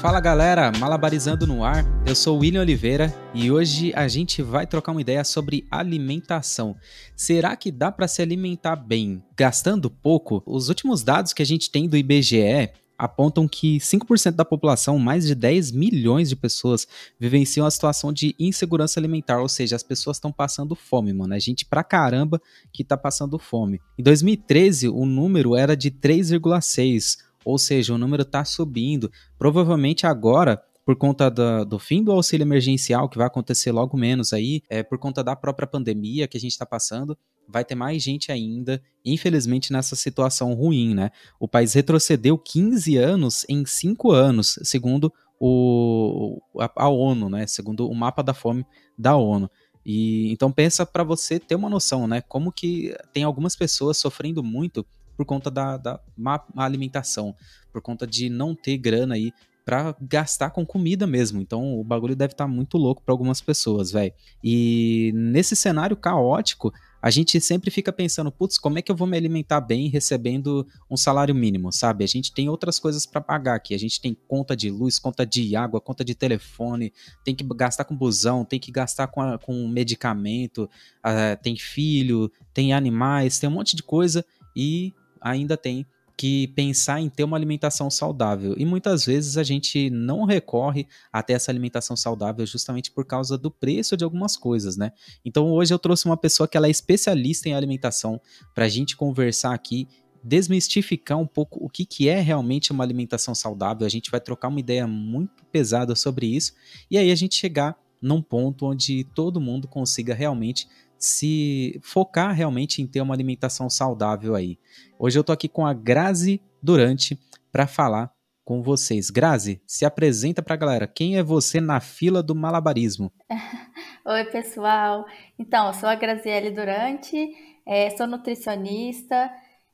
Fala galera, Malabarizando no ar, eu sou William Oliveira e hoje a gente vai trocar uma ideia sobre alimentação. Será que dá para se alimentar bem gastando pouco? Os últimos dados que a gente tem do IBGE apontam que 5% da população, mais de 10 milhões de pessoas, vivenciam a situação de insegurança alimentar, ou seja, as pessoas estão passando fome, mano. É gente pra caramba que tá passando fome. Em 2013, o número era de 3,6, ou seja, o número tá subindo. Provavelmente agora por conta do, do, fim do auxílio emergencial, que vai acontecer logo menos aí, é, por conta da própria pandemia que a gente está passando, vai ter mais gente ainda, infelizmente, nessa situação ruim, né? O país retrocedeu 15 anos em 5 anos, segundo o, a, a ONU, né? Segundo o mapa da fome da ONU. E então pensa para você ter uma noção, né? Como que tem algumas pessoas sofrendo muito por conta da, da má alimentação, por conta de não ter grana aí para gastar com comida mesmo. Então o bagulho deve estar tá muito louco para algumas pessoas, velho. E nesse cenário caótico, a gente sempre fica pensando, putz, como é que eu vou me alimentar bem recebendo um salário mínimo, sabe? A gente tem outras coisas para pagar aqui. A gente tem conta de luz, conta de água, conta de telefone, tem que gastar com busão, tem que gastar com, a, com medicamento, uh, tem filho, tem animais, tem um monte de coisa e ainda tem que pensar em ter uma alimentação saudável. E muitas vezes a gente não recorre até essa alimentação saudável justamente por causa do preço de algumas coisas, né? Então hoje eu trouxe uma pessoa que ela é especialista em alimentação para a gente conversar aqui desmistificar um pouco o que, que é realmente uma alimentação saudável. A gente vai trocar uma ideia muito pesada sobre isso e aí a gente chegar num ponto onde todo mundo consiga realmente se focar realmente em ter uma alimentação saudável aí. Hoje eu tô aqui com a Grazi Durante para falar com vocês. Grazi, se apresenta para a galera. Quem é você na fila do malabarismo? Oi, pessoal. Então, eu sou a Graziele Durante, é, sou nutricionista,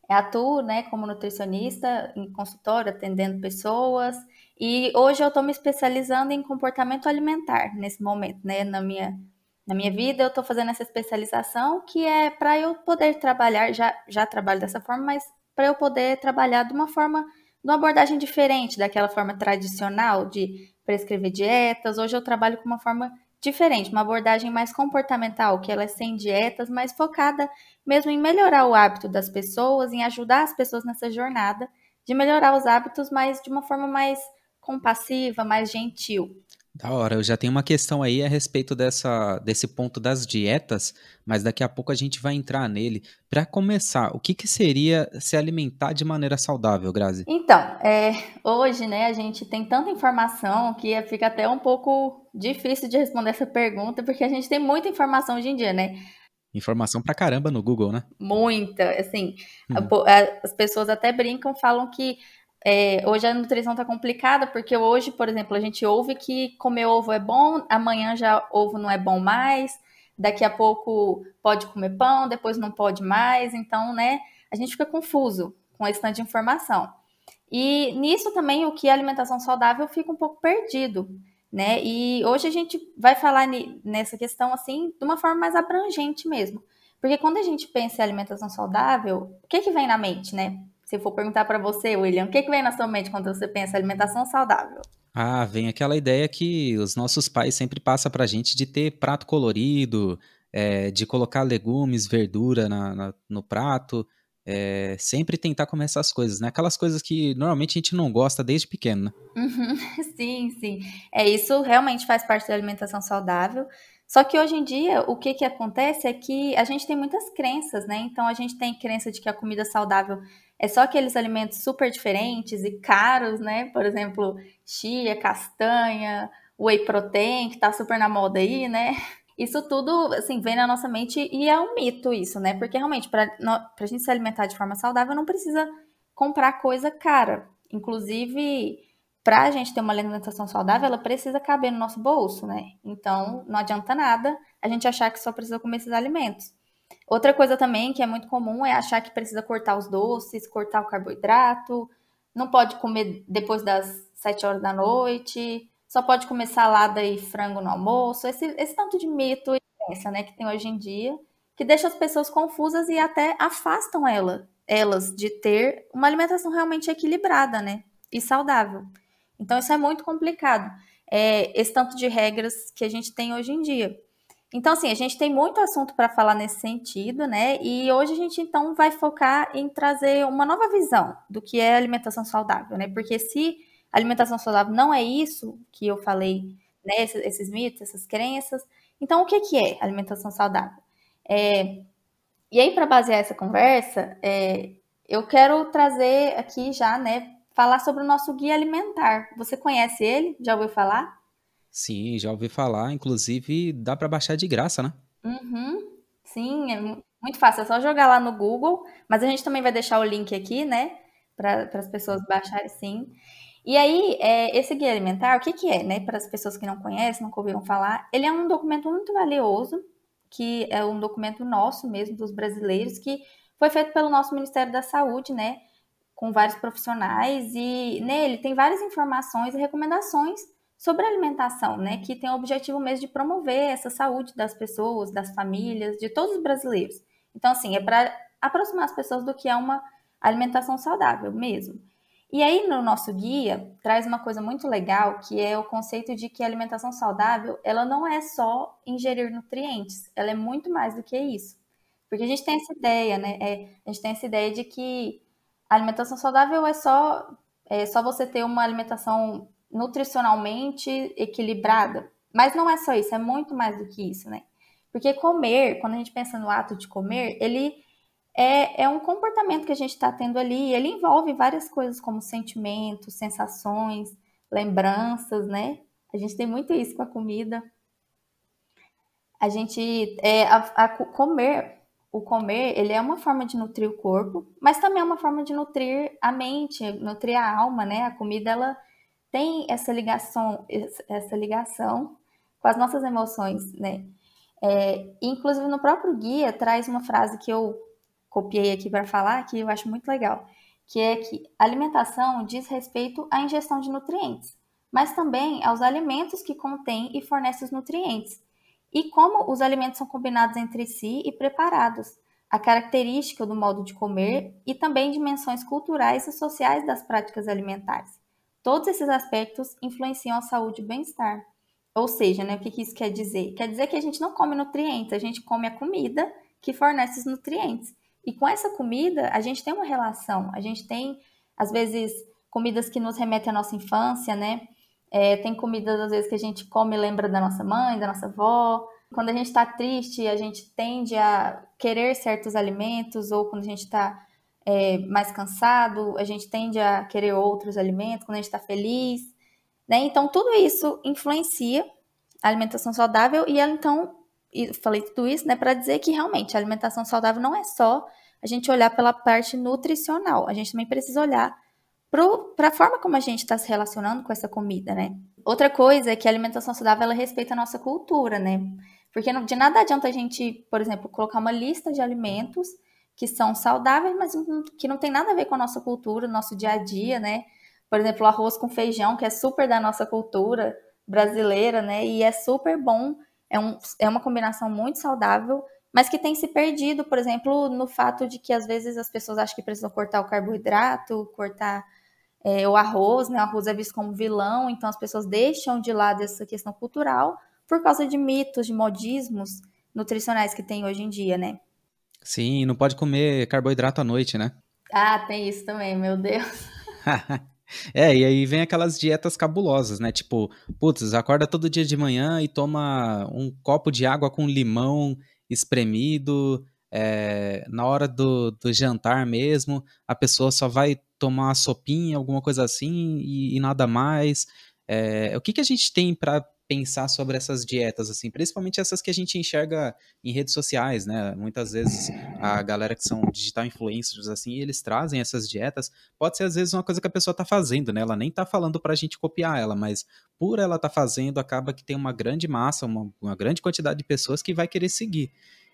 atuo né, como nutricionista em consultório, atendendo pessoas. E hoje eu estou me especializando em comportamento alimentar nesse momento, né, na minha na minha vida, eu estou fazendo essa especialização que é para eu poder trabalhar, já, já trabalho dessa forma, mas para eu poder trabalhar de uma forma, de uma abordagem diferente daquela forma tradicional de prescrever dietas. Hoje eu trabalho com uma forma diferente, uma abordagem mais comportamental, que ela é sem dietas, mas focada mesmo em melhorar o hábito das pessoas, em ajudar as pessoas nessa jornada de melhorar os hábitos, mas de uma forma mais compassiva, mais gentil. Da hora, eu já tenho uma questão aí a respeito dessa, desse ponto das dietas, mas daqui a pouco a gente vai entrar nele. Para começar, o que, que seria se alimentar de maneira saudável, Grazi? Então, é, hoje, né, a gente tem tanta informação que fica até um pouco difícil de responder essa pergunta, porque a gente tem muita informação hoje em dia, né? Informação pra caramba no Google, né? Muita, assim, hum. as pessoas até brincam, falam que é, hoje a nutrição tá complicada, porque hoje, por exemplo, a gente ouve que comer ovo é bom, amanhã já ovo não é bom mais, daqui a pouco pode comer pão, depois não pode mais, então, né, a gente fica confuso com esse tanto de informação. E nisso também o que é alimentação saudável fica um pouco perdido, né? E hoje a gente vai falar nessa questão assim de uma forma mais abrangente mesmo. Porque quando a gente pensa em alimentação saudável, o que que vem na mente, né? Se for perguntar para você, William, o que, que vem na sua mente quando você pensa alimentação saudável? Ah, vem aquela ideia que os nossos pais sempre passam pra gente de ter prato colorido, é, de colocar legumes, verdura na, na, no prato, é, sempre tentar comer essas coisas, né? Aquelas coisas que normalmente a gente não gosta desde pequeno, né? Uhum, sim, sim. É, isso realmente faz parte da alimentação saudável. Só que hoje em dia, o que, que acontece é que a gente tem muitas crenças, né? Então, a gente tem crença de que a comida saudável é só aqueles alimentos super diferentes e caros, né? Por exemplo, chia, castanha, whey protein, que tá super na moda aí, né? Isso tudo, assim, vem na nossa mente e é um mito isso, né? Porque realmente, para a gente se alimentar de forma saudável, não precisa comprar coisa cara. Inclusive, para a gente ter uma alimentação saudável, ela precisa caber no nosso bolso, né? Então, não adianta nada a gente achar que só precisa comer esses alimentos. Outra coisa também que é muito comum é achar que precisa cortar os doces, cortar o carboidrato, não pode comer depois das 7 horas da noite, só pode comer salada e frango no almoço. Esse, esse tanto de mito e crença, né, que tem hoje em dia, que deixa as pessoas confusas e até afastam ela, elas de ter uma alimentação realmente equilibrada, né, e saudável. Então, isso é muito complicado, é, esse tanto de regras que a gente tem hoje em dia. Então, assim, a gente tem muito assunto para falar nesse sentido, né? E hoje a gente, então, vai focar em trazer uma nova visão do que é alimentação saudável, né? Porque se alimentação saudável não é isso que eu falei, né? Esses, esses mitos, essas crenças, então o que, que é alimentação saudável? É, e aí, para basear essa conversa, é, eu quero trazer aqui já, né? Falar sobre o nosso guia alimentar. Você conhece ele? Já ouviu falar? Sim, já ouvi falar. Inclusive, dá para baixar de graça, né? Uhum. Sim, é muito fácil. É só jogar lá no Google. Mas a gente também vai deixar o link aqui, né? Para as pessoas baixarem, sim. E aí, é, esse guia alimentar, o que, que é, né? Para as pessoas que não conhecem, nunca ouviram falar, ele é um documento muito valioso, que é um documento nosso mesmo, dos brasileiros, que foi feito pelo nosso Ministério da Saúde, né? Com vários profissionais, e nele tem várias informações e recomendações sobre alimentação, né, que tem o objetivo mesmo de promover essa saúde das pessoas, das famílias, de todos os brasileiros. Então, assim, é para aproximar as pessoas do que é uma alimentação saudável mesmo. E aí, no nosso guia, traz uma coisa muito legal, que é o conceito de que a alimentação saudável, ela não é só ingerir nutrientes, ela é muito mais do que isso. Porque a gente tem essa ideia, né? É, a gente tem essa ideia de que a alimentação saudável é só, é só você ter uma alimentação nutricionalmente equilibrada. Mas não é só isso, é muito mais do que isso, né? Porque comer, quando a gente pensa no ato de comer, ele é, é um comportamento que a gente está tendo ali, ele envolve várias coisas como sentimentos, sensações, lembranças, né? A gente tem muito isso com a comida. A gente é, a, a comer, o comer, ele é uma forma de nutrir o corpo, mas também é uma forma de nutrir a mente, nutrir a alma, né? A comida ela tem essa ligação, essa ligação com as nossas emoções, né? É, inclusive no próprio guia traz uma frase que eu copiei aqui para falar, que eu acho muito legal, que é que alimentação diz respeito à ingestão de nutrientes, mas também aos alimentos que contêm e fornecem os nutrientes, e como os alimentos são combinados entre si e preparados, a característica do modo de comer e também dimensões culturais e sociais das práticas alimentares. Todos esses aspectos influenciam a saúde e bem-estar. Ou seja, né, o que, que isso quer dizer? Quer dizer que a gente não come nutrientes, a gente come a comida que fornece os nutrientes. E com essa comida, a gente tem uma relação. A gente tem, às vezes, comidas que nos remetem à nossa infância, né? É, tem comidas, às vezes, que a gente come e lembra da nossa mãe, da nossa avó. Quando a gente está triste, a gente tende a querer certos alimentos, ou quando a gente está é, mais cansado, a gente tende a querer outros alimentos quando a gente está feliz, né? Então, tudo isso influencia a alimentação saudável e ela, então, falei tudo isso, né, para dizer que realmente a alimentação saudável não é só a gente olhar pela parte nutricional, a gente também precisa olhar para a forma como a gente está se relacionando com essa comida, né? Outra coisa é que a alimentação saudável ela respeita a nossa cultura, né? Porque de nada adianta a gente, por exemplo, colocar uma lista de alimentos que são saudáveis, mas que não tem nada a ver com a nossa cultura, nosso dia a dia, né? Por exemplo, arroz com feijão, que é super da nossa cultura brasileira, né? E é super bom, é, um, é uma combinação muito saudável, mas que tem se perdido, por exemplo, no fato de que às vezes as pessoas acham que precisam cortar o carboidrato, cortar é, o arroz, né? O arroz é visto como vilão, então as pessoas deixam de lado essa questão cultural por causa de mitos, de modismos nutricionais que tem hoje em dia, né? Sim, não pode comer carboidrato à noite, né? Ah, tem isso também, meu Deus. é, e aí vem aquelas dietas cabulosas, né? Tipo, putz, acorda todo dia de manhã e toma um copo de água com limão espremido. É, na hora do, do jantar mesmo, a pessoa só vai tomar uma sopinha, alguma coisa assim, e, e nada mais. É, o que, que a gente tem para pensar sobre essas dietas, assim, principalmente essas que a gente enxerga em redes sociais, né? Muitas vezes a galera que são digital influencers, assim, eles trazem essas dietas. Pode ser às vezes uma coisa que a pessoa tá fazendo, né? Ela nem tá falando pra gente copiar ela, mas por ela tá fazendo, acaba que tem uma grande massa, uma, uma grande quantidade de pessoas que vai querer seguir.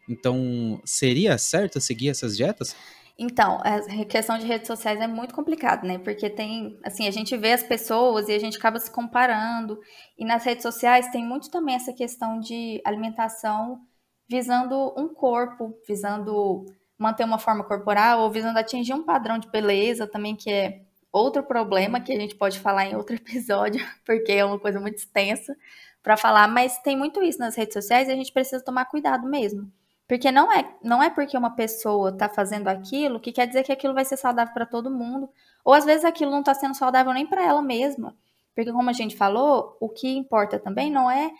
Então, seria certo seguir essas dietas? Então, a questão de redes sociais é muito complicado, né? Porque tem, assim, a gente vê as pessoas e a gente acaba se comparando. E nas redes sociais tem muito também essa questão de alimentação visando um corpo, visando manter uma forma corporal ou visando atingir um padrão de beleza também que é outro problema que a gente pode falar em outro episódio, porque é uma coisa muito extensa para falar, mas tem muito isso nas redes sociais e a gente precisa tomar cuidado mesmo. Porque não é, não é porque uma pessoa está fazendo aquilo que quer dizer que aquilo vai ser saudável para todo mundo. Ou às vezes aquilo não está sendo saudável nem para ela mesma. Porque como a gente falou, o que importa também não é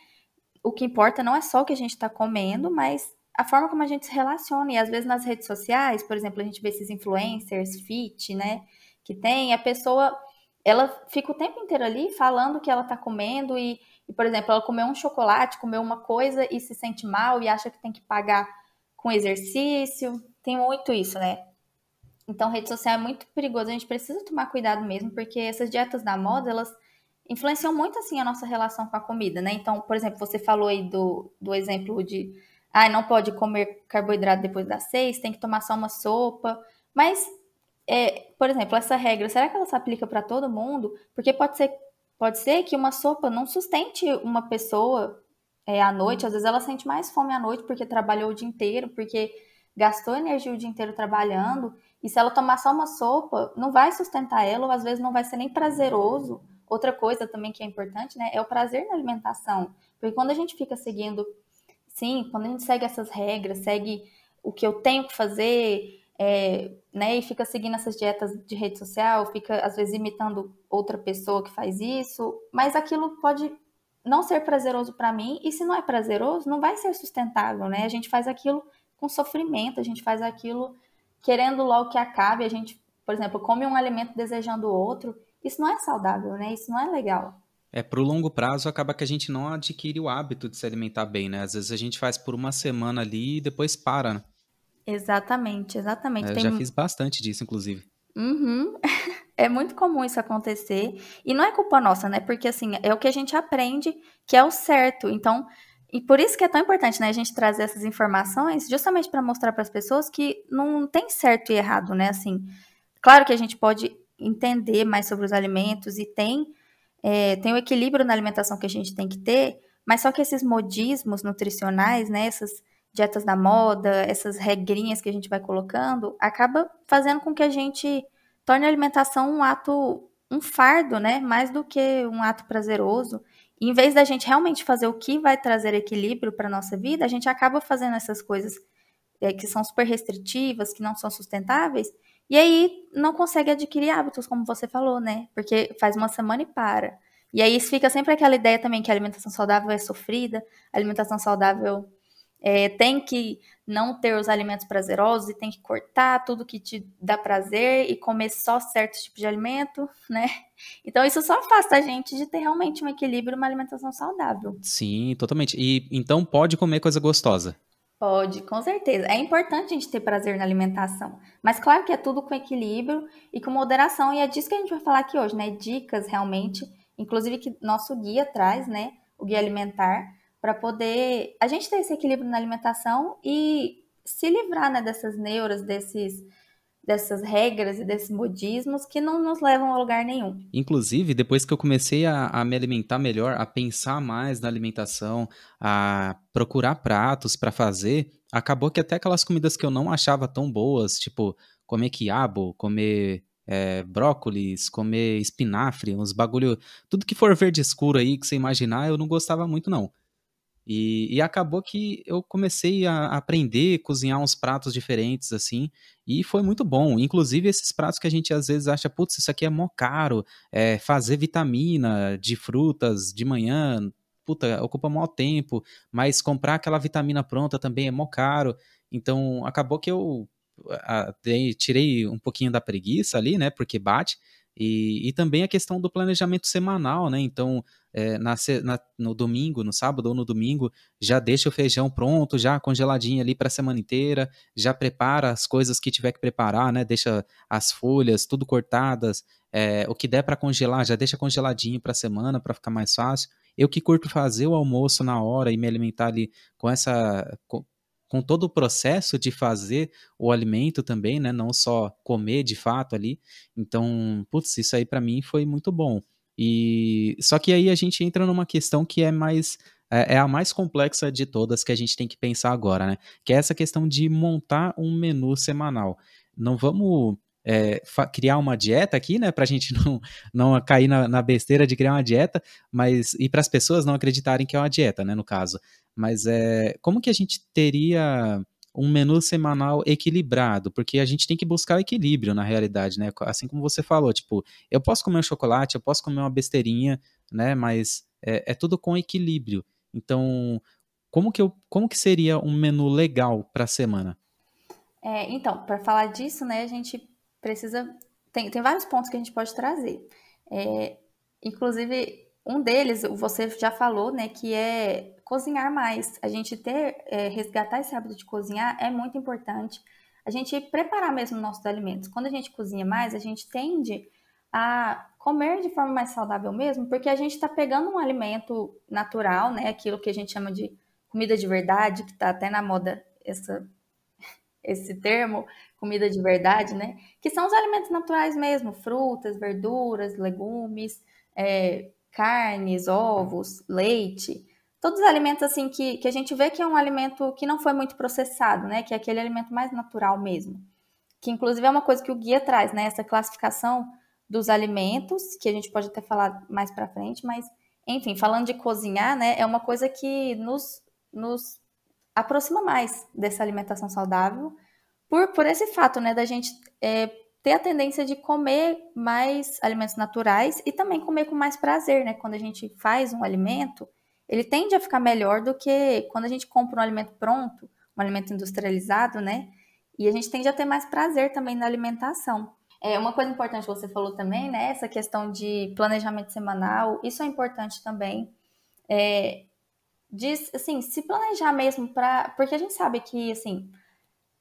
o que importa não é só o que a gente está comendo, mas a forma como a gente se relaciona. E às vezes nas redes sociais, por exemplo, a gente vê esses influencers fit, né? Que tem, a pessoa ela fica o tempo inteiro ali falando o que ela está comendo e, e, por exemplo, ela comeu um chocolate, comeu uma coisa e se sente mal e acha que tem que pagar com exercício. Tem muito isso, né? Então, rede social é muito perigoso. A gente precisa tomar cuidado mesmo, porque essas dietas da moda, elas influenciam muito, assim, a nossa relação com a comida, né? Então, por exemplo, você falou aí do, do exemplo de ah, não pode comer carboidrato depois das seis, tem que tomar só uma sopa. Mas, é, por exemplo, essa regra, será que ela se aplica para todo mundo? Porque pode ser, pode ser que uma sopa não sustente uma pessoa é, à noite. Às vezes ela sente mais fome à noite porque trabalhou o dia inteiro, porque gastou energia o dia inteiro trabalhando. E se ela tomar só uma sopa, não vai sustentar ela, ou às vezes não vai ser nem prazeroso. Outra coisa também que é importante, né, é o prazer na alimentação. Porque quando a gente fica seguindo Sim, quando a gente segue essas regras, segue o que eu tenho que fazer, é, né, e fica seguindo essas dietas de rede social, fica às vezes imitando outra pessoa que faz isso, mas aquilo pode não ser prazeroso para mim, e se não é prazeroso, não vai ser sustentável, né? A gente faz aquilo com sofrimento, a gente faz aquilo querendo logo que acabe, a gente, por exemplo, come um alimento desejando outro, isso não é saudável, né? Isso não é legal. É, pro longo prazo acaba que a gente não adquire o hábito de se alimentar bem, né? Às vezes a gente faz por uma semana ali e depois para, né? Exatamente, exatamente. É, eu Tem... já fiz bastante disso, inclusive. Uhum. É muito comum isso acontecer. E não é culpa nossa, né? Porque, assim, é o que a gente aprende que é o certo. Então, e por isso que é tão importante, né, a gente trazer essas informações, justamente para mostrar para as pessoas que não tem certo e errado, né? Assim, claro que a gente pode entender mais sobre os alimentos e tem é, tem o equilíbrio na alimentação que a gente tem que ter, mas só que esses modismos nutricionais, né, essas dietas da moda, essas regrinhas que a gente vai colocando, acaba fazendo com que a gente torne a alimentação um ato, um fardo, né, mais do que um ato prazeroso. E em vez da gente realmente fazer o que vai trazer equilíbrio para nossa vida, a gente acaba fazendo essas coisas é, que são super restritivas, que não são sustentáveis, e aí não consegue adquirir hábitos, como você falou, né? Porque faz uma semana e para. E aí fica sempre aquela ideia também que a alimentação saudável é sofrida, a alimentação saudável é, tem que não ter os alimentos prazerosos e tem que cortar tudo que te dá prazer e comer só certos tipos de alimento, né? Então isso só afasta a gente de ter realmente um equilíbrio, uma alimentação saudável. Sim, totalmente. E então pode comer coisa gostosa. Pode, com certeza. É importante a gente ter prazer na alimentação. Mas claro que é tudo com equilíbrio e com moderação. E é disso que a gente vai falar aqui hoje, né? Dicas realmente, inclusive que nosso guia traz, né? O guia alimentar, para poder a gente ter esse equilíbrio na alimentação e se livrar né, dessas neuras, desses dessas regras e desses modismos que não nos levam a lugar nenhum. Inclusive, depois que eu comecei a, a, me alimentar melhor, a pensar mais na alimentação, a procurar pratos para fazer, acabou que até aquelas comidas que eu não achava tão boas, tipo comer quiabo, comer é, brócolis, comer espinafre, uns bagulho, tudo que for verde escuro aí que você imaginar, eu não gostava muito não. E, e, acabou que eu comecei a aprender cozinhar uns pratos diferentes, assim, e foi muito bom. Inclusive, esses pratos que a gente às vezes acha, putz, isso aqui é mó caro, é, fazer vitamina de frutas de manhã, puta, ocupa mó tempo, mas comprar aquela vitamina pronta também é mó caro. Então, acabou que eu a, tirei um pouquinho da preguiça ali, né, porque bate, e, e também a questão do planejamento semanal, né? Então, é, na, na, no domingo, no sábado ou no domingo, já deixa o feijão pronto, já congeladinho ali para a semana inteira, já prepara as coisas que tiver que preparar, né? Deixa as folhas tudo cortadas, é, o que der para congelar, já deixa congeladinho para a semana para ficar mais fácil. Eu que curto fazer o almoço na hora e me alimentar ali com essa com, com todo o processo de fazer o alimento também, né? Não só comer de fato ali. Então, putz, isso aí para mim foi muito bom. E só que aí a gente entra numa questão que é mais é, é a mais complexa de todas que a gente tem que pensar agora, né? Que é essa questão de montar um menu semanal. Não vamos é, criar uma dieta aqui, né, para a gente não, não cair na, na, besteira de criar uma dieta, mas e para as pessoas não acreditarem que é uma dieta, né, no caso. Mas é, como que a gente teria um menu semanal equilibrado? Porque a gente tem que buscar o equilíbrio na realidade, né? Assim como você falou, tipo, eu posso comer um chocolate, eu posso comer uma besteirinha, né? Mas é, é tudo com equilíbrio. Então, como que, eu, como que seria um menu legal para a semana? É, então, para falar disso, né, a gente precisa. Tem, tem vários pontos que a gente pode trazer. É, inclusive, um deles, você já falou, né, que é cozinhar mais. A gente ter, é, resgatar esse hábito de cozinhar é muito importante. A gente preparar mesmo nossos alimentos. Quando a gente cozinha mais, a gente tende a comer de forma mais saudável mesmo, porque a gente está pegando um alimento natural, né, aquilo que a gente chama de comida de verdade, que está até na moda essa, esse termo, comida de verdade, né? Que são os alimentos naturais mesmo, frutas, verduras, legumes, é, carnes, ovos, leite. Todos os alimentos assim que, que a gente vê que é um alimento que não foi muito processado, né? Que é aquele alimento mais natural mesmo. Que inclusive é uma coisa que o guia traz, né? Essa classificação dos alimentos, que a gente pode até falar mais para frente, mas enfim, falando de cozinhar, né? É uma coisa que nos nos aproxima mais dessa alimentação saudável, por, por esse fato, né, da gente é, ter a tendência de comer mais alimentos naturais e também comer com mais prazer, né? Quando a gente faz um alimento, ele tende a ficar melhor do que quando a gente compra um alimento pronto, um alimento industrializado, né? E a gente tende a ter mais prazer também na alimentação. É, uma coisa importante que você falou também, né? Essa questão de planejamento semanal, isso é importante também. É, de, assim, se planejar mesmo para. Porque a gente sabe que, assim,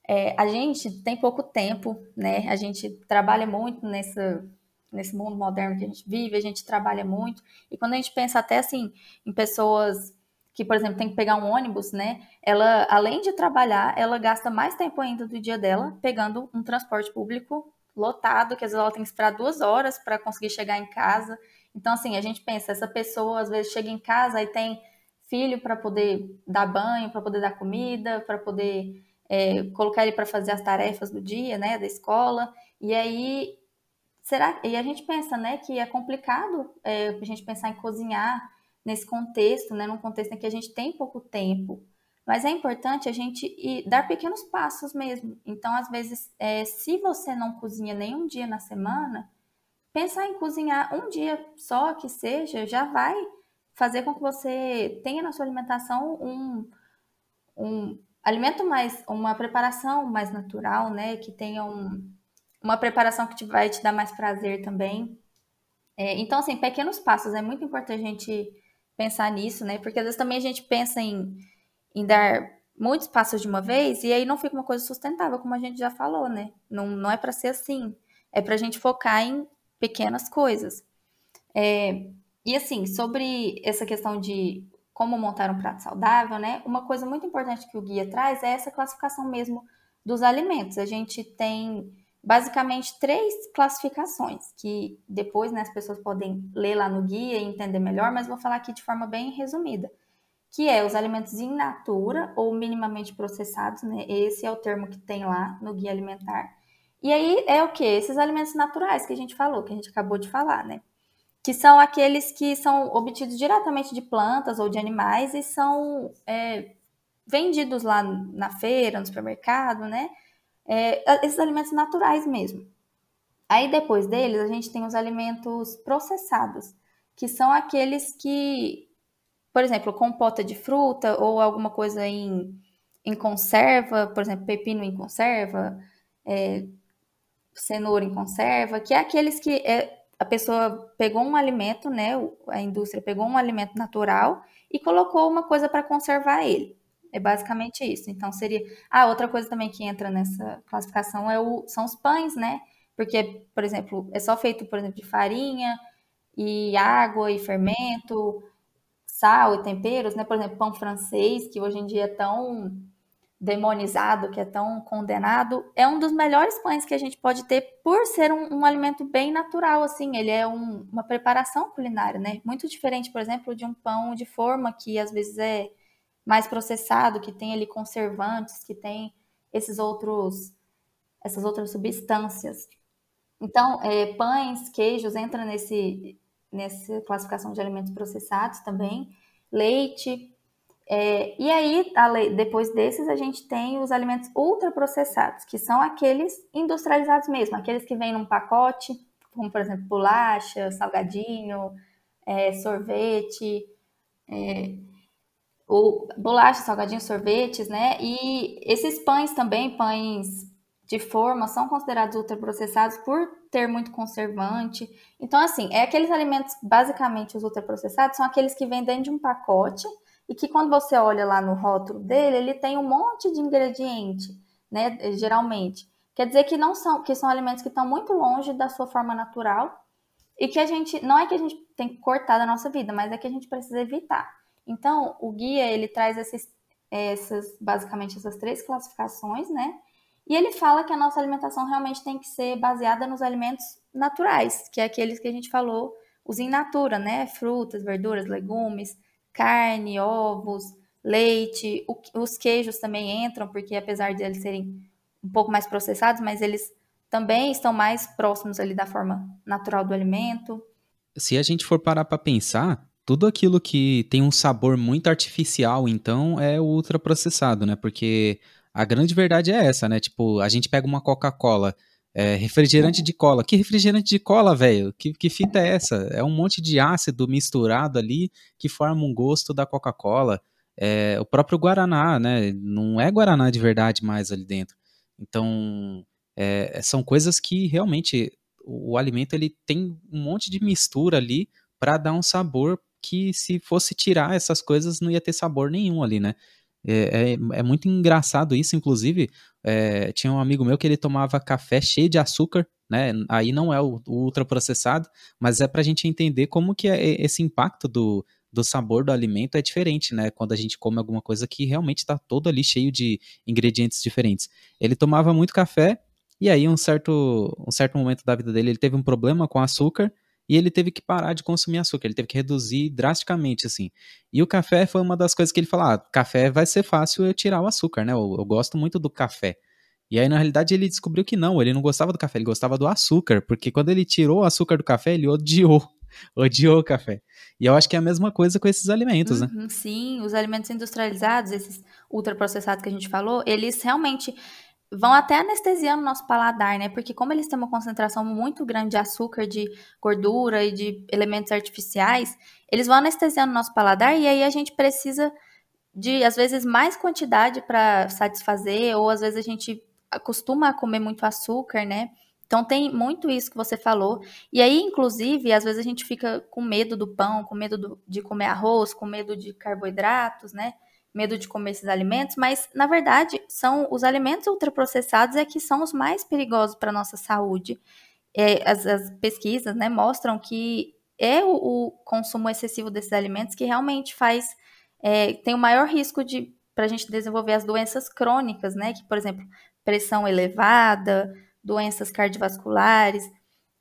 é, a gente tem pouco tempo, né? A gente trabalha muito nessa, nesse mundo moderno que a gente vive, a gente trabalha muito. E quando a gente pensa até, assim, em pessoas que, por exemplo, tem que pegar um ônibus, né? Ela, além de trabalhar, ela gasta mais tempo ainda do dia dela pegando um transporte público lotado, que às vezes ela tem que esperar duas horas para conseguir chegar em casa. Então, assim, a gente pensa, essa pessoa às vezes chega em casa e tem filho para poder dar banho, para poder dar comida, para poder é, colocar ele para fazer as tarefas do dia, né, da escola. E aí, será? E a gente pensa, né, que é complicado é, a gente pensar em cozinhar nesse contexto, né, num contexto em que a gente tem pouco tempo. Mas é importante a gente ir, dar pequenos passos mesmo. Então, às vezes, é, se você não cozinha nenhum dia na semana, pensar em cozinhar um dia só que seja já vai fazer com que você tenha na sua alimentação um, um alimento mais, uma preparação mais natural, né? Que tenha um, uma preparação que te, vai te dar mais prazer também. É, então, assim, pequenos passos, é muito importante a gente pensar nisso, né? Porque às vezes também a gente pensa em, em dar muitos passos de uma vez e aí não fica uma coisa sustentável, como a gente já falou, né? Não, não é para ser assim. É para a gente focar em pequenas coisas. É, e assim, sobre essa questão de como montar um prato saudável, né? Uma coisa muito importante que o guia traz é essa classificação mesmo dos alimentos. A gente tem basicamente três classificações que depois né, as pessoas podem ler lá no guia e entender melhor, mas vou falar aqui de forma bem resumida. Que é os alimentos in natura ou minimamente processados, né? Esse é o termo que tem lá no guia alimentar. E aí é o que? Esses alimentos naturais que a gente falou, que a gente acabou de falar, né? que são aqueles que são obtidos diretamente de plantas ou de animais e são é, vendidos lá na feira, no supermercado, né? É, esses alimentos naturais mesmo. Aí depois deles a gente tem os alimentos processados, que são aqueles que, por exemplo, compota de fruta ou alguma coisa em, em conserva, por exemplo, pepino em conserva, é, cenoura em conserva, que é aqueles que é, a pessoa pegou um alimento, né? A indústria pegou um alimento natural e colocou uma coisa para conservar ele. É basicamente isso. Então seria. Ah, outra coisa também que entra nessa classificação é o... são os pães, né? Porque, por exemplo, é só feito, por exemplo, de farinha e água e fermento, sal e temperos, né? Por exemplo, pão francês, que hoje em dia é tão demonizado, que é tão condenado, é um dos melhores pães que a gente pode ter por ser um, um alimento bem natural, assim, ele é um, uma preparação culinária, né? Muito diferente, por exemplo, de um pão de forma que às vezes é mais processado, que tem ali conservantes, que tem esses outros essas outras substâncias. Então, é, pães, queijos entra nesse nessa classificação de alimentos processados também, leite. É, e aí, depois desses, a gente tem os alimentos ultraprocessados, que são aqueles industrializados mesmo, aqueles que vêm num pacote, como por exemplo bolacha, salgadinho, é, sorvete, é, ou bolacha, salgadinho, sorvetes, né? E esses pães também, pães de forma, são considerados ultraprocessados por ter muito conservante. Então, assim, é aqueles alimentos, basicamente, os ultraprocessados, são aqueles que vêm dentro de um pacote e que quando você olha lá no rótulo dele, ele tem um monte de ingrediente, né, geralmente. Quer dizer que não são, que são alimentos que estão muito longe da sua forma natural e que a gente, não é que a gente tem que cortar da nossa vida, mas é que a gente precisa evitar. Então, o guia, ele traz esses, essas, basicamente essas três classificações, né, e ele fala que a nossa alimentação realmente tem que ser baseada nos alimentos naturais, que é aqueles que a gente falou, os in natura, né? Frutas, verduras, legumes, carne, ovos, leite. O, os queijos também entram, porque apesar de eles serem um pouco mais processados, mas eles também estão mais próximos ali da forma natural do alimento. Se a gente for parar para pensar, tudo aquilo que tem um sabor muito artificial, então é ultraprocessado, né? Porque a grande verdade é essa, né? Tipo, a gente pega uma Coca-Cola, é, refrigerante de cola. Que refrigerante de cola, velho? Que, que fita é essa? É um monte de ácido misturado ali que forma um gosto da Coca-Cola. É, o próprio Guaraná, né? Não é Guaraná de verdade mais ali dentro. Então, é, são coisas que realmente o, o alimento ele tem um monte de mistura ali para dar um sabor que se fosse tirar essas coisas não ia ter sabor nenhum ali, né? É, é, é, muito engraçado isso, inclusive, é, tinha um amigo meu que ele tomava café cheio de açúcar, né? Aí não é o, o ultraprocessado, mas é para a gente entender como que é esse impacto do, do sabor do alimento é diferente, né? Quando a gente come alguma coisa que realmente está todo ali cheio de ingredientes diferentes. Ele tomava muito café e aí um certo, um certo momento da vida dele ele teve um problema com açúcar e ele teve que parar de consumir açúcar, ele teve que reduzir drasticamente, assim. E o café foi uma das coisas que ele falou, ah, café vai ser fácil eu tirar o açúcar, né, eu, eu gosto muito do café. E aí, na realidade, ele descobriu que não, ele não gostava do café, ele gostava do açúcar, porque quando ele tirou o açúcar do café, ele odiou odiou o café. E eu acho que é a mesma coisa com esses alimentos, né? uhum, né? Sim, os alimentos industrializados, esses ultraprocessados que a gente falou, eles realmente vão até anestesiando nosso paladar, né? Porque como eles têm uma concentração muito grande de açúcar, de gordura e de elementos artificiais, eles vão anestesiando nosso paladar e aí a gente precisa de às vezes mais quantidade para satisfazer ou às vezes a gente acostuma a comer muito açúcar, né? Então tem muito isso que você falou. E aí, inclusive, às vezes a gente fica com medo do pão, com medo do, de comer arroz, com medo de carboidratos, né? Medo de comer esses alimentos, mas na verdade são os alimentos ultraprocessados é que são os mais perigosos para a nossa saúde. É, as, as, pesquisas né, mostram que é o, o, consumo excessivo desses alimentos que realmente faz é, tem o maior risco de para a gente desenvolver as doenças crônicas, né? Que, por exemplo, pressão elevada, doenças cardiovasculares.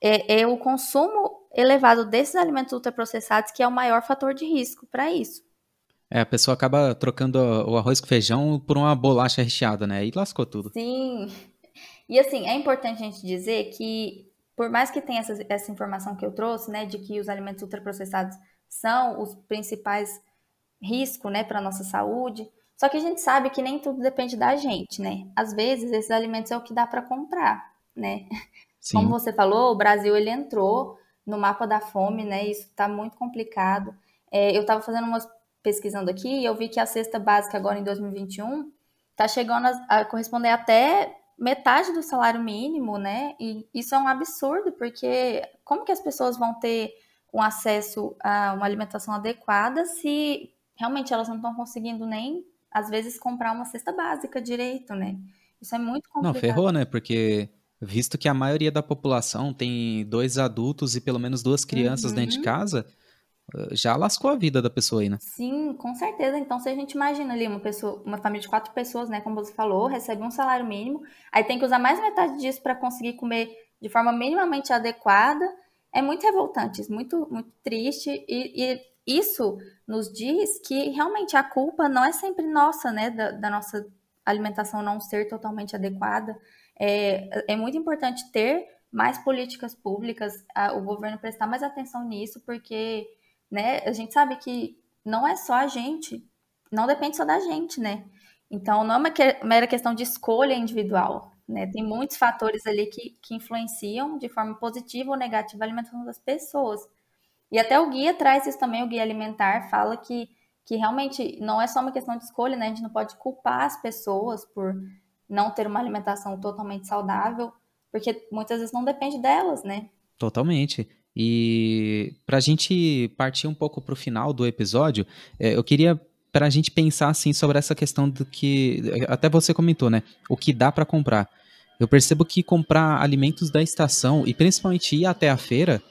É, é o consumo elevado desses alimentos ultraprocessados que é o maior fator de risco para isso. É, a pessoa acaba trocando o arroz com feijão por uma bolacha recheada, né? E lascou tudo. Sim. E assim, é importante a gente dizer que, por mais que tenha essa, essa informação que eu trouxe, né, de que os alimentos ultraprocessados são os principais riscos, né, para nossa saúde, só que a gente sabe que nem tudo depende da gente, né? Às vezes esses alimentos é o que dá para comprar, né? Sim. Como você falou, o Brasil ele entrou no mapa da fome, né? Isso está muito complicado. É, eu estava fazendo umas pesquisando aqui e eu vi que a cesta básica agora em 2021 está chegando a, a, corresponder até metade do salário mínimo, né? E isso é um absurdo, porque como que as pessoas vão ter um acesso a uma alimentação adequada se realmente elas não estão conseguindo nem, às vezes, comprar uma cesta básica direito, né? Isso é muito complicado. Não, ferrou, né? Porque visto que a maioria da população tem dois adultos e pelo menos duas crianças uhum. dentro de uhum. casa, já lascou a vida da pessoa aí, né? Sim, com certeza. Então, se a gente imagina ali uma pessoa, uma família de quatro pessoas, né, como você falou, recebe um salário mínimo, aí tem que usar mais metade disso para conseguir comer de forma minimamente adequada, é muito revoltante, muito, muito triste e, e isso nos diz que realmente a culpa não é sempre nossa, né, da, da nossa alimentação não ser totalmente adequada. É, é muito importante ter mais políticas públicas, a, o governo prestar mais atenção nisso, porque né, a gente sabe que não é só a gente, não depende só da gente, né? Então, não é uma que, mera questão de escolha individual, né? Tem muitos fatores ali que, que influenciam de forma positiva ou negativa a alimentação das pessoas. E até o guia traz isso também, o guia alimentar fala que, que realmente não é só uma questão de escolha, né? A gente não pode culpar as pessoas por não ter uma alimentação totalmente saudável, porque muitas vezes não depende delas, né? Totalmente. E para a gente partir um pouco para o final do episódio, é, eu queria para a gente pensar assim sobre essa questão do que até você comentou, né? O que dá para comprar. Eu percebo que comprar alimentos da estação e principalmente ir até a feira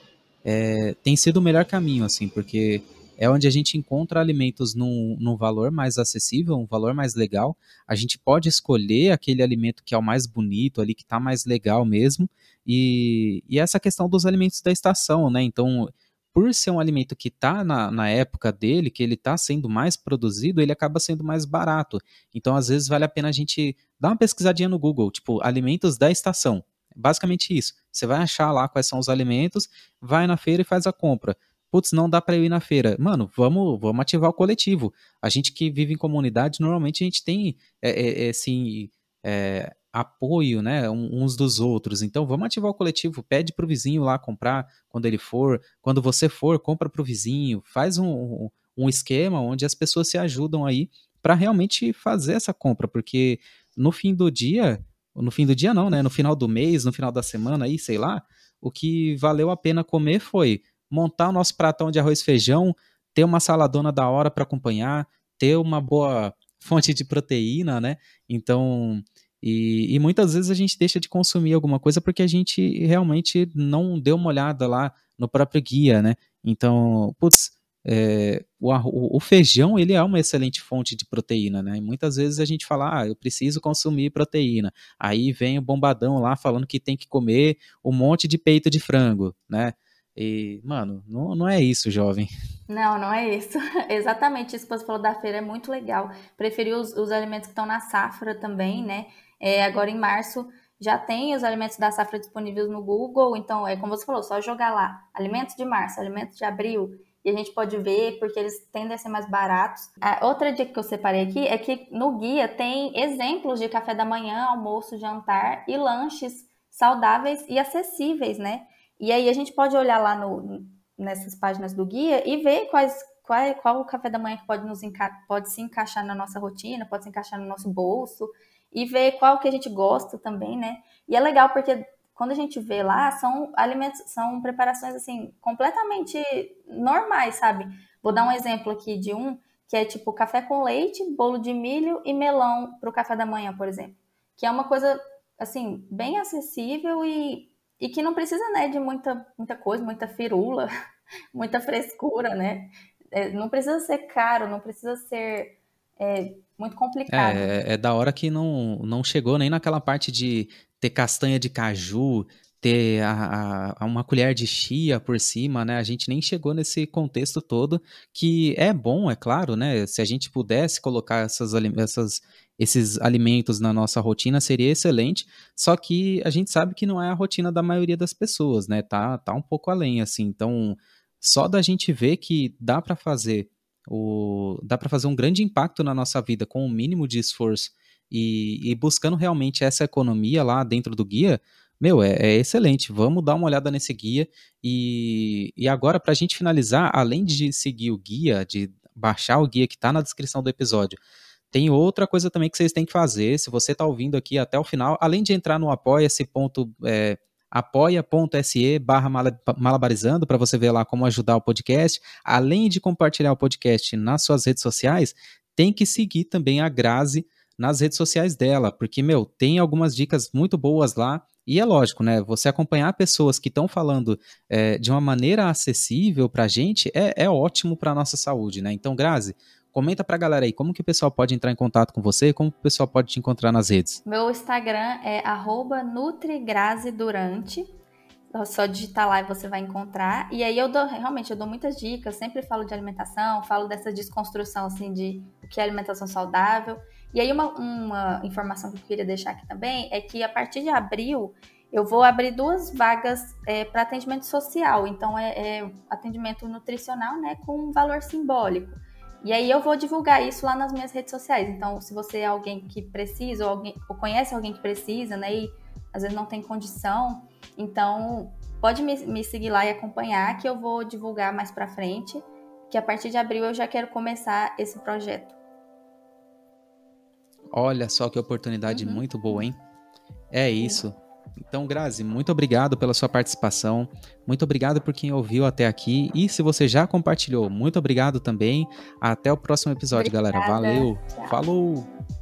é, tem sido o melhor caminho, assim, porque é onde a gente encontra alimentos num, num valor mais acessível, um valor mais legal. A gente pode escolher aquele alimento que é o mais bonito ali, que está mais legal mesmo. E, e essa questão dos alimentos da estação, né? Então, por ser um alimento que está na, na época dele, que ele está sendo mais produzido, ele acaba sendo mais barato. Então, às vezes, vale a pena a gente dar uma pesquisadinha no Google, tipo, alimentos da estação. Basicamente isso. Você vai achar lá quais são os alimentos, vai na feira e faz a compra putz, não dá para ir na feira. Mano, vamos, vamos ativar o coletivo. A gente que vive em comunidade, normalmente a gente tem é, é, é assim, é, apoio, né, uns dos outros. Então, vamos ativar o coletivo. Pede pro vizinho lá comprar quando ele for. Quando você for, compra pro vizinho. Faz um, um esquema onde as pessoas se ajudam aí para realmente fazer essa compra, porque no fim do dia, no fim do dia não, né, no final do mês, no final da semana aí, sei lá, o que valeu a pena comer foi montar o nosso pratão de arroz e feijão, ter uma saladona da hora para acompanhar, ter uma boa fonte de proteína, né? Então, e, e, muitas vezes a gente deixa de consumir alguma coisa porque a gente realmente não deu uma olhada lá no próprio guia, né? Então, putz, é, o, o, feijão ele é uma excelente fonte de proteína, né? E muitas vezes a gente fala, ah, eu preciso consumir proteína. Aí vem o bombadão lá falando que tem que comer um monte de peito de frango, né? E, mano, não, não é isso, jovem. Não, não é isso. Exatamente isso que você falou da feira é muito legal. Preferi os, os alimentos que estão na safra também, né? É, agora em março já tem os alimentos da safra disponíveis no Google, então é como você falou, só jogar lá alimentos de março, alimentos de abril, e a gente pode ver porque eles tendem a ser mais baratos. A outra dica que eu separei aqui é que no guia tem exemplos de café da manhã, almoço, jantar e lanches saudáveis e acessíveis, né? E aí a gente pode olhar lá no, nessas páginas do guia e ver quais, qual, qual o café da manhã que pode, nos pode se encaixar na nossa rotina, pode se encaixar no nosso bolso e ver qual que a gente gosta também, né? E é legal porque quando a gente vê lá, são alimentos, são preparações assim completamente normais, sabe? Vou dar um exemplo aqui de um que é tipo café com leite, bolo de milho e melão para o café da manhã, por exemplo, que é uma coisa assim bem acessível e e que não precisa, né, de muita, muita coisa, muita firula, muita frescura, né? É, não precisa ser caro, não precisa ser é, muito complicado. É, é da hora que não, não chegou nem naquela parte de ter castanha de caju, ter a, a, uma colher de chia por cima, né? A gente nem chegou nesse contexto todo, que é bom, é claro, né? Se a gente pudesse colocar essas, essas esses alimentos na nossa rotina seria excelente, só que a gente sabe que não é a rotina da maioria das pessoas, né? Tá, tá um pouco além, assim. Então, só da gente ver que dá para fazer o, dá para fazer um grande impacto na nossa vida com o um mínimo de esforço e, e, buscando realmente essa economia lá dentro do guia, meu, é, é excelente. Vamos dar uma olhada nesse guia. E, e agora, para a gente finalizar, além de seguir o guia, de baixar o guia que está na descrição do episódio, tem outra coisa também que vocês têm que fazer, se você está ouvindo aqui até o final, além de entrar no apoia-se ponto, é, apoia.se barra malabarizando para você ver lá como ajudar o podcast, além de compartilhar o podcast nas suas redes sociais, tem que seguir também a Grazi nas redes sociais dela, porque, meu, tem algumas dicas muito boas lá, e é lógico, né? Você acompanhar pessoas que estão falando é, de uma maneira acessível para a gente é, é ótimo para a nossa saúde, né? Então, Grazi, Comenta pra galera aí, como que o pessoal pode entrar em contato com você, como o pessoal pode te encontrar nas redes? Meu Instagram é @nutregrazedurante. Só digitar lá e você vai encontrar. E aí eu dou, realmente, eu dou muitas dicas, sempre falo de alimentação, falo dessa desconstrução, assim, de o que é alimentação saudável. E aí uma, uma informação que eu queria deixar aqui também é que a partir de abril eu vou abrir duas vagas é, para atendimento social. Então, é, é, atendimento nutricional, né, com um valor simbólico. E aí eu vou divulgar isso lá nas minhas redes sociais. Então, se você é alguém que precisa ou, alguém, ou conhece alguém que precisa, né, e às vezes não tem condição, então pode me, me seguir lá e acompanhar que eu vou divulgar mais para frente, que a partir de abril eu já quero começar esse projeto. Olha só que oportunidade uhum. muito boa, hein? É isso. Então, Grazi, muito obrigado pela sua participação. Muito obrigado por quem ouviu até aqui. E se você já compartilhou, muito obrigado também. Até o próximo episódio, Obrigada. galera. Valeu. Tchau. Falou!